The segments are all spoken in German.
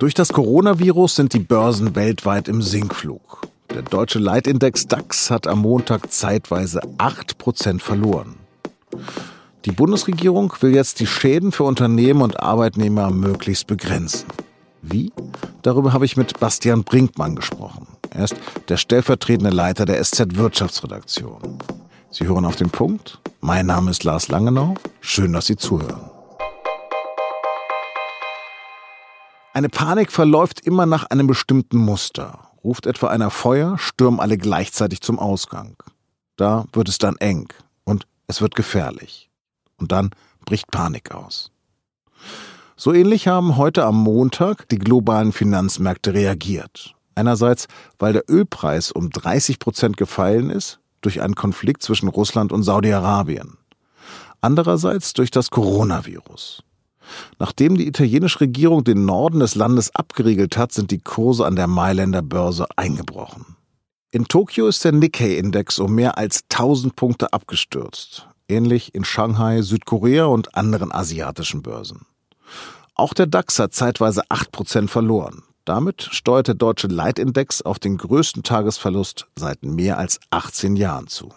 Durch das Coronavirus sind die Börsen weltweit im Sinkflug. Der deutsche Leitindex DAX hat am Montag zeitweise 8% verloren. Die Bundesregierung will jetzt die Schäden für Unternehmen und Arbeitnehmer möglichst begrenzen. Wie? Darüber habe ich mit Bastian Brinkmann gesprochen. Er ist der stellvertretende Leiter der SZ Wirtschaftsredaktion. Sie hören auf den Punkt. Mein Name ist Lars Langenau. Schön, dass Sie zuhören. Eine Panik verläuft immer nach einem bestimmten Muster. Ruft etwa einer Feuer, stürmen alle gleichzeitig zum Ausgang. Da wird es dann eng und es wird gefährlich. Und dann bricht Panik aus. So ähnlich haben heute am Montag die globalen Finanzmärkte reagiert. Einerseits, weil der Ölpreis um 30 Prozent gefallen ist durch einen Konflikt zwischen Russland und Saudi-Arabien. Andererseits durch das Coronavirus. Nachdem die italienische Regierung den Norden des Landes abgeriegelt hat, sind die Kurse an der Mailänder Börse eingebrochen. In Tokio ist der Nikkei-Index um mehr als 1000 Punkte abgestürzt. Ähnlich in Shanghai, Südkorea und anderen asiatischen Börsen. Auch der DAX hat zeitweise 8% verloren. Damit steuert der deutsche Leitindex auf den größten Tagesverlust seit mehr als 18 Jahren zu.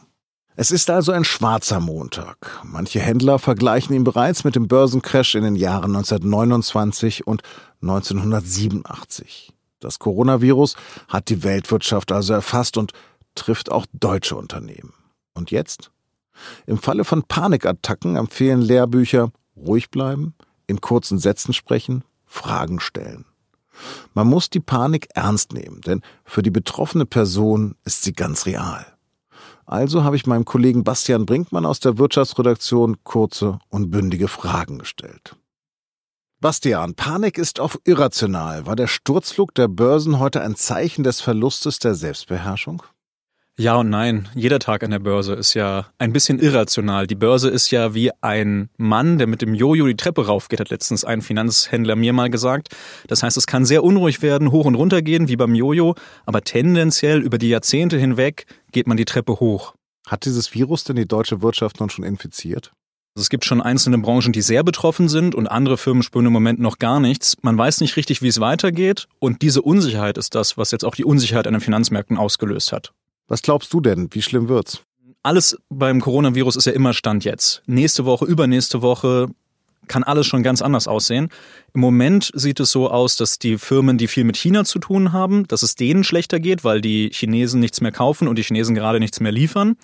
Es ist also ein schwarzer Montag. Manche Händler vergleichen ihn bereits mit dem Börsencrash in den Jahren 1929 und 1987. Das Coronavirus hat die Weltwirtschaft also erfasst und trifft auch deutsche Unternehmen. Und jetzt? Im Falle von Panikattacken empfehlen Lehrbücher ruhig bleiben, in kurzen Sätzen sprechen, Fragen stellen. Man muss die Panik ernst nehmen, denn für die betroffene Person ist sie ganz real. Also habe ich meinem Kollegen Bastian Brinkmann aus der Wirtschaftsredaktion kurze und bündige Fragen gestellt. Bastian, Panik ist oft irrational. War der Sturzflug der Börsen heute ein Zeichen des Verlustes der Selbstbeherrschung? Ja und nein. Jeder Tag an der Börse ist ja ein bisschen irrational. Die Börse ist ja wie ein Mann, der mit dem Jojo die Treppe raufgeht, hat letztens ein Finanzhändler mir mal gesagt. Das heißt, es kann sehr unruhig werden, hoch und runter gehen, wie beim Jojo, aber tendenziell über die Jahrzehnte hinweg geht man die Treppe hoch. Hat dieses Virus denn die deutsche Wirtschaft nun schon infiziert? Also es gibt schon einzelne Branchen, die sehr betroffen sind und andere Firmen spüren im Moment noch gar nichts. Man weiß nicht richtig, wie es weitergeht und diese Unsicherheit ist das, was jetzt auch die Unsicherheit an den Finanzmärkten ausgelöst hat. Was glaubst du denn? Wie schlimm wird's? Alles beim Coronavirus ist ja immer Stand jetzt. Nächste Woche, übernächste Woche kann alles schon ganz anders aussehen. Im Moment sieht es so aus, dass die Firmen, die viel mit China zu tun haben, dass es denen schlechter geht, weil die Chinesen nichts mehr kaufen und die Chinesen gerade nichts mehr liefern.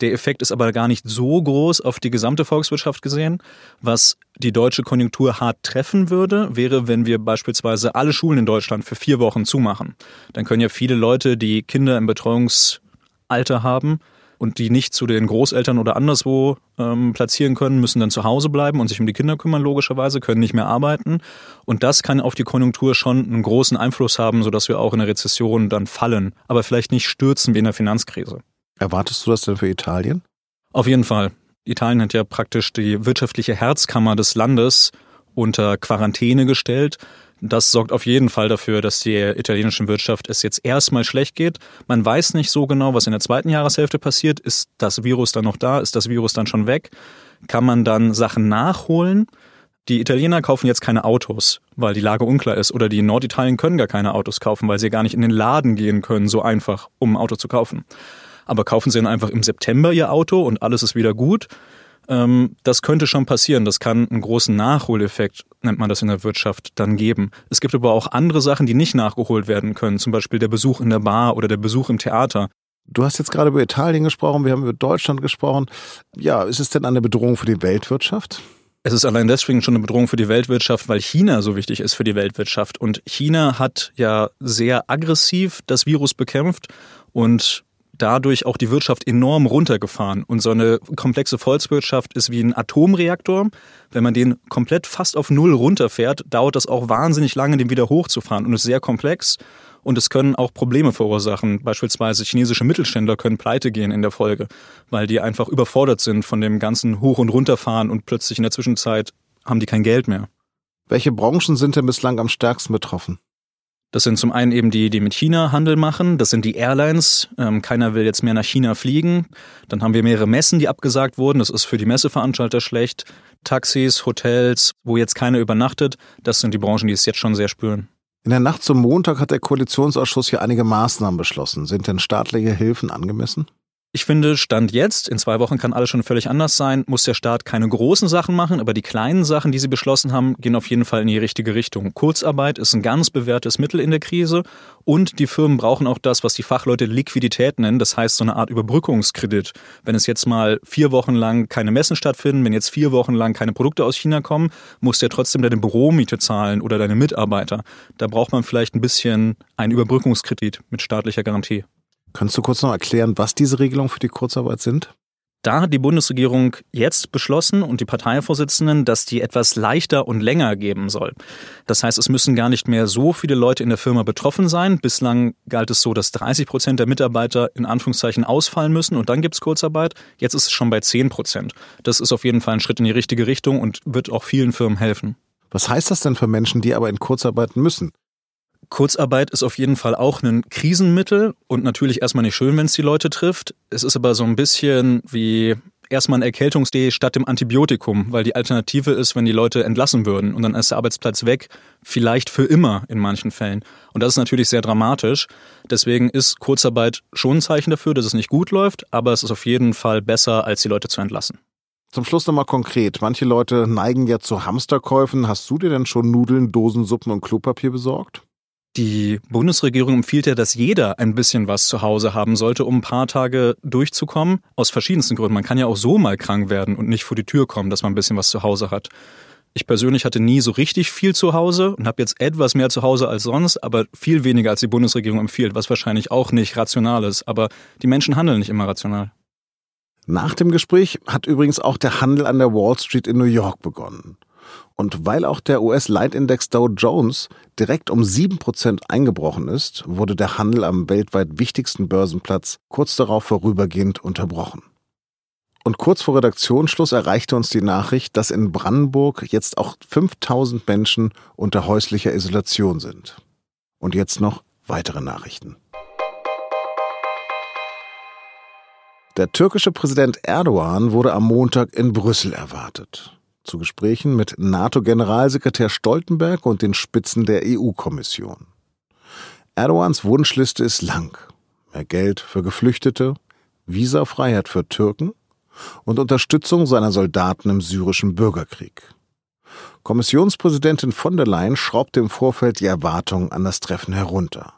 Der Effekt ist aber gar nicht so groß auf die gesamte Volkswirtschaft gesehen. Was die deutsche Konjunktur hart treffen würde, wäre, wenn wir beispielsweise alle Schulen in Deutschland für vier Wochen zumachen. Dann können ja viele Leute, die Kinder im Betreuungsalter haben, und die nicht zu den Großeltern oder anderswo ähm, platzieren können, müssen dann zu Hause bleiben und sich um die Kinder kümmern, logischerweise, können nicht mehr arbeiten. Und das kann auf die Konjunktur schon einen großen Einfluss haben, sodass wir auch in der Rezession dann fallen, aber vielleicht nicht stürzen wie in der Finanzkrise. Erwartest du das denn für Italien? Auf jeden Fall. Italien hat ja praktisch die wirtschaftliche Herzkammer des Landes unter Quarantäne gestellt. Das sorgt auf jeden Fall dafür, dass der italienischen Wirtschaft es jetzt erstmal schlecht geht. Man weiß nicht so genau, was in der zweiten Jahreshälfte passiert. Ist das Virus dann noch da? Ist das Virus dann schon weg? Kann man dann Sachen nachholen? Die Italiener kaufen jetzt keine Autos, weil die Lage unklar ist. Oder die in Norditalien können gar keine Autos kaufen, weil sie gar nicht in den Laden gehen können, so einfach, um ein Auto zu kaufen aber kaufen Sie dann einfach im September Ihr Auto und alles ist wieder gut. Ähm, das könnte schon passieren. Das kann einen großen Nachholeffekt, nennt man das in der Wirtschaft, dann geben. Es gibt aber auch andere Sachen, die nicht nachgeholt werden können, zum Beispiel der Besuch in der Bar oder der Besuch im Theater. Du hast jetzt gerade über Italien gesprochen, wir haben über Deutschland gesprochen. Ja, ist es denn eine Bedrohung für die Weltwirtschaft? Es ist allein deswegen schon eine Bedrohung für die Weltwirtschaft, weil China so wichtig ist für die Weltwirtschaft. Und China hat ja sehr aggressiv das Virus bekämpft und dadurch auch die Wirtschaft enorm runtergefahren. Und so eine komplexe Volkswirtschaft ist wie ein Atomreaktor. Wenn man den komplett fast auf Null runterfährt, dauert das auch wahnsinnig lange, den wieder hochzufahren und ist sehr komplex. Und es können auch Probleme verursachen. Beispielsweise chinesische Mittelständler können pleite gehen in der Folge, weil die einfach überfordert sind von dem ganzen Hoch- und Runterfahren und plötzlich in der Zwischenzeit haben die kein Geld mehr. Welche Branchen sind denn bislang am stärksten betroffen? Das sind zum einen eben die, die mit China Handel machen. Das sind die Airlines. Ähm, keiner will jetzt mehr nach China fliegen. Dann haben wir mehrere Messen, die abgesagt wurden. Das ist für die Messeveranstalter schlecht. Taxis, Hotels, wo jetzt keiner übernachtet. Das sind die Branchen, die es jetzt schon sehr spüren. In der Nacht zum Montag hat der Koalitionsausschuss hier einige Maßnahmen beschlossen. Sind denn staatliche Hilfen angemessen? Ich finde, Stand jetzt, in zwei Wochen kann alles schon völlig anders sein, muss der Staat keine großen Sachen machen, aber die kleinen Sachen, die sie beschlossen haben, gehen auf jeden Fall in die richtige Richtung. Kurzarbeit ist ein ganz bewährtes Mittel in der Krise und die Firmen brauchen auch das, was die Fachleute Liquidität nennen, das heißt so eine Art Überbrückungskredit. Wenn es jetzt mal vier Wochen lang keine Messen stattfinden, wenn jetzt vier Wochen lang keine Produkte aus China kommen, muss der trotzdem deine Büromiete zahlen oder deine Mitarbeiter. Da braucht man vielleicht ein bisschen einen Überbrückungskredit mit staatlicher Garantie. Kannst du kurz noch erklären, was diese Regelungen für die Kurzarbeit sind? Da hat die Bundesregierung jetzt beschlossen und die Parteivorsitzenden, dass die etwas leichter und länger geben soll. Das heißt, es müssen gar nicht mehr so viele Leute in der Firma betroffen sein. Bislang galt es so, dass 30 Prozent der Mitarbeiter in Anführungszeichen ausfallen müssen und dann gibt es Kurzarbeit. Jetzt ist es schon bei 10 Prozent. Das ist auf jeden Fall ein Schritt in die richtige Richtung und wird auch vielen Firmen helfen. Was heißt das denn für Menschen, die aber in Kurzarbeit müssen? Kurzarbeit ist auf jeden Fall auch ein Krisenmittel und natürlich erstmal nicht schön, wenn es die Leute trifft. Es ist aber so ein bisschen wie erstmal ein Erkältungsdee statt dem Antibiotikum, weil die Alternative ist, wenn die Leute entlassen würden und dann ist der Arbeitsplatz weg, vielleicht für immer in manchen Fällen. Und das ist natürlich sehr dramatisch. Deswegen ist Kurzarbeit schon ein Zeichen dafür, dass es nicht gut läuft, aber es ist auf jeden Fall besser, als die Leute zu entlassen. Zum Schluss nochmal konkret. Manche Leute neigen ja zu Hamsterkäufen. Hast du dir denn schon Nudeln, Dosen, Suppen und Klopapier besorgt? Die Bundesregierung empfiehlt ja, dass jeder ein bisschen was zu Hause haben sollte, um ein paar Tage durchzukommen. Aus verschiedensten Gründen. Man kann ja auch so mal krank werden und nicht vor die Tür kommen, dass man ein bisschen was zu Hause hat. Ich persönlich hatte nie so richtig viel zu Hause und habe jetzt etwas mehr zu Hause als sonst, aber viel weniger als die Bundesregierung empfiehlt, was wahrscheinlich auch nicht rational ist. Aber die Menschen handeln nicht immer rational. Nach dem Gespräch hat übrigens auch der Handel an der Wall Street in New York begonnen. Und weil auch der US-Leitindex Dow Jones direkt um 7% eingebrochen ist, wurde der Handel am weltweit wichtigsten Börsenplatz kurz darauf vorübergehend unterbrochen. Und kurz vor Redaktionsschluss erreichte uns die Nachricht, dass in Brandenburg jetzt auch 5000 Menschen unter häuslicher Isolation sind. Und jetzt noch weitere Nachrichten. Der türkische Präsident Erdogan wurde am Montag in Brüssel erwartet zu Gesprächen mit NATO-Generalsekretär Stoltenberg und den Spitzen der EU-Kommission. Erdogans Wunschliste ist lang. Mehr Geld für Geflüchtete, Visafreiheit für Türken und Unterstützung seiner Soldaten im syrischen Bürgerkrieg. Kommissionspräsidentin von der Leyen schraubte im Vorfeld die Erwartungen an das Treffen herunter.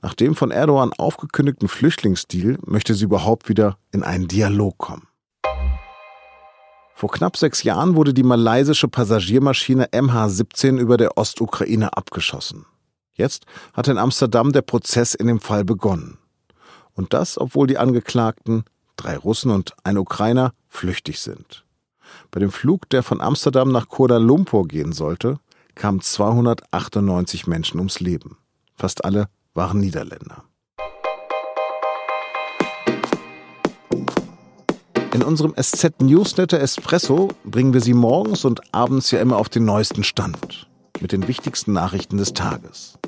Nach dem von Erdogan aufgekündigten Flüchtlingsdeal möchte sie überhaupt wieder in einen Dialog kommen. Vor knapp sechs Jahren wurde die malaysische Passagiermaschine MH17 über der Ostukraine abgeschossen. Jetzt hat in Amsterdam der Prozess in dem Fall begonnen. Und das, obwohl die Angeklagten, drei Russen und ein Ukrainer, flüchtig sind. Bei dem Flug, der von Amsterdam nach Kuala Lumpur gehen sollte, kamen 298 Menschen ums Leben. Fast alle waren Niederländer. In unserem SZ-Newsletter Espresso bringen wir Sie morgens und abends ja immer auf den neuesten Stand mit den wichtigsten Nachrichten des Tages.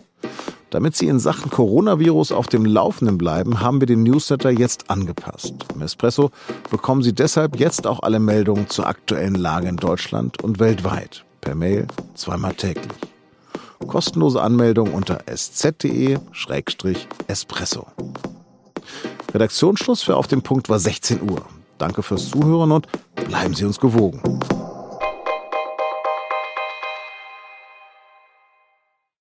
Damit Sie in Sachen Coronavirus auf dem Laufenden bleiben, haben wir den Newsletter jetzt angepasst. Im Espresso bekommen Sie deshalb jetzt auch alle Meldungen zur aktuellen Lage in Deutschland und weltweit per Mail zweimal täglich. Kostenlose Anmeldung unter sz.de-espresso. Redaktionsschluss für Auf dem Punkt war 16 Uhr. Danke fürs Zuhören und bleiben Sie uns gewogen.